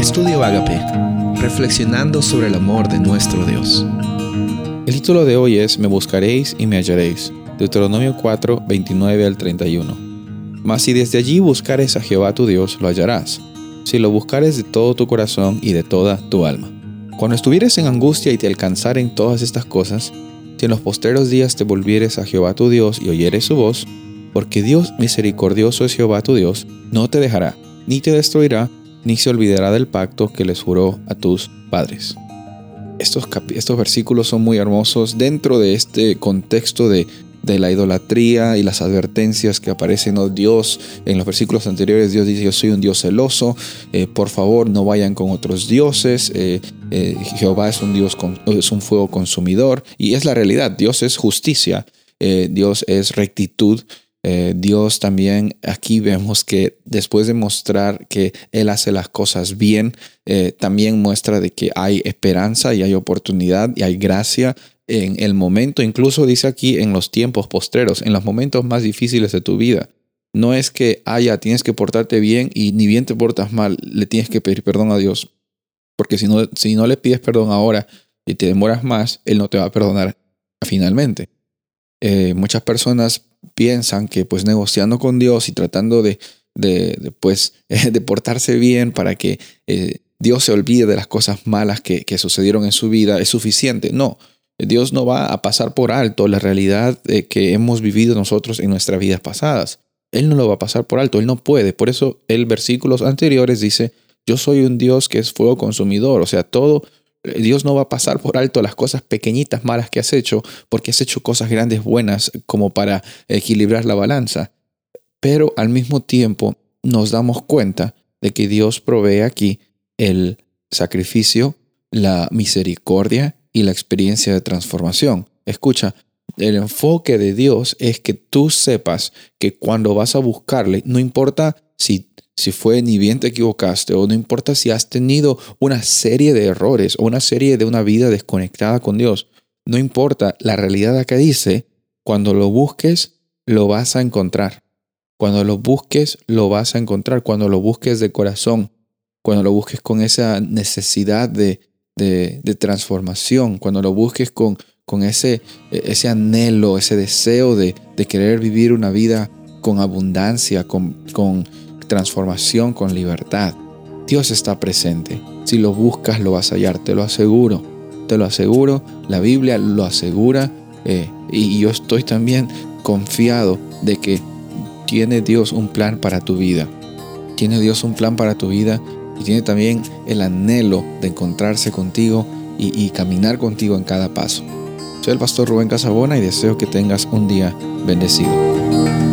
Estudio Agape, reflexionando sobre el amor de nuestro Dios. El título de hoy es Me buscaréis y me hallaréis. Deuteronomio 4, 29 al 31. Mas si desde allí buscares a Jehová tu Dios, lo hallarás, si lo buscares de todo tu corazón y de toda tu alma. Cuando estuvieres en angustia y te alcanzaren todas estas cosas, si en los posteros días te volvieres a Jehová tu Dios y oyeres su voz, porque Dios misericordioso es Jehová tu Dios, no te dejará, ni te destruirá, ni se olvidará del pacto que les juró a tus padres. Estos, versículos son muy hermosos dentro de este contexto de, la idolatría y las advertencias que aparecen. Dios, en los versículos anteriores, Dios dice, yo soy un Dios celoso, eh, por favor no vayan con otros dioses, eh, eh, Jehová es un Dios, es un fuego consumidor, y es la realidad, Dios es justicia, Dios es rectitud, eh, Dios también aquí vemos que después de mostrar que Él hace las cosas bien, eh, también muestra de que hay esperanza y hay oportunidad y hay gracia en el momento, incluso dice aquí en los tiempos postreros, en los momentos más difíciles de tu vida. No es que haya, tienes que portarte bien y ni bien te portas mal, le tienes que pedir perdón a Dios. Porque si no, si no le pides perdón ahora y te demoras más, Él no te va a perdonar finalmente. Eh, muchas personas piensan que pues negociando con Dios y tratando de, de, pues, de portarse bien para que eh, Dios se olvide de las cosas malas que, que, sucedieron en su vida es suficiente. No, Dios no va a pasar por alto la realidad que hemos vivido nosotros en nuestras vidas pasadas. Él no lo va a pasar por alto, Él no puede. Por eso el versículos anteriores dice, yo soy un Dios que es fuego consumidor. O sea, todo Dios no va a pasar por alto las cosas pequeñitas malas que has hecho, porque has hecho cosas grandes buenas como para equilibrar la balanza. Pero al mismo tiempo nos damos cuenta de que Dios provee aquí el sacrificio, la misericordia y la experiencia de transformación. Escucha, el enfoque de Dios es que tú sepas que cuando vas a buscarle, no importa si si fue ni bien te equivocaste o no importa si has tenido una serie de errores o una serie de una vida desconectada con Dios, no importa, la realidad acá dice, cuando lo busques, lo vas a encontrar. Cuando lo busques, lo vas a encontrar. Cuando lo busques de corazón, cuando lo busques con esa necesidad de, de, transformación, cuando lo busques con, con ese, ese anhelo, ese deseo de, de querer vivir una vida con abundancia, con, con transformación con libertad. Dios está presente. Si lo buscas, lo vas a hallar, te lo aseguro. Te lo aseguro, la Biblia lo asegura eh, y yo estoy también confiado de que tiene Dios un plan para tu vida. Tiene Dios un plan para tu vida y tiene también el anhelo de encontrarse contigo y, y caminar contigo en cada paso. Soy el pastor Rubén Casabona y deseo que tengas un día bendecido.